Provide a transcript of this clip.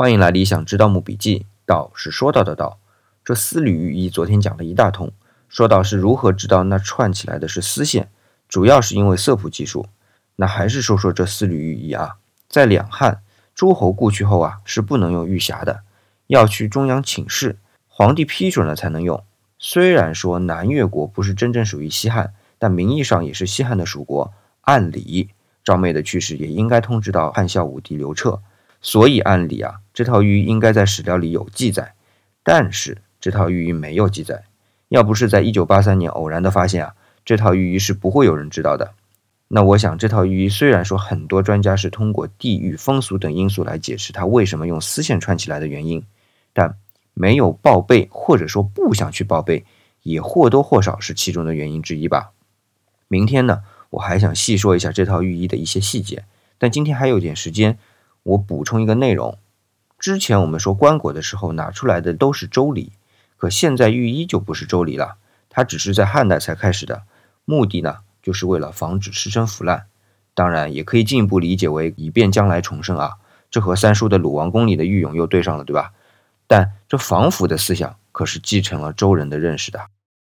欢迎来理想之道墓笔记，道是说到的道。这丝缕寓意昨天讲了一大通，说到是如何知道那串起来的是丝线，主要是因为色谱技术。那还是说说这丝缕寓意啊，在两汉诸侯故去后啊，是不能用玉匣的，要去中央请示，皇帝批准了才能用。虽然说南越国不是真正属于西汉，但名义上也是西汉的属国，按理赵昧的去世也应该通知到汉孝武帝刘彻。所以按理啊，这套玉衣应该在史料里有记载，但是这套玉衣没有记载。要不是在一九八三年偶然的发现啊，这套玉衣是不会有人知道的。那我想，这套玉衣虽然说很多专家是通过地域风俗等因素来解释它为什么用丝线串起来的原因，但没有报备或者说不想去报备，也或多或少是其中的原因之一吧。明天呢，我还想细说一下这套玉衣的一些细节，但今天还有点时间。我补充一个内容，之前我们说棺椁的时候拿出来的都是周礼，可现在御医就不是周礼了，它只是在汉代才开始的，目的呢就是为了防止尸身腐烂，当然也可以进一步理解为以便将来重生啊，这和三叔的鲁王宫里的玉俑又对上了，对吧？但这防腐的思想可是继承了周人的认识的。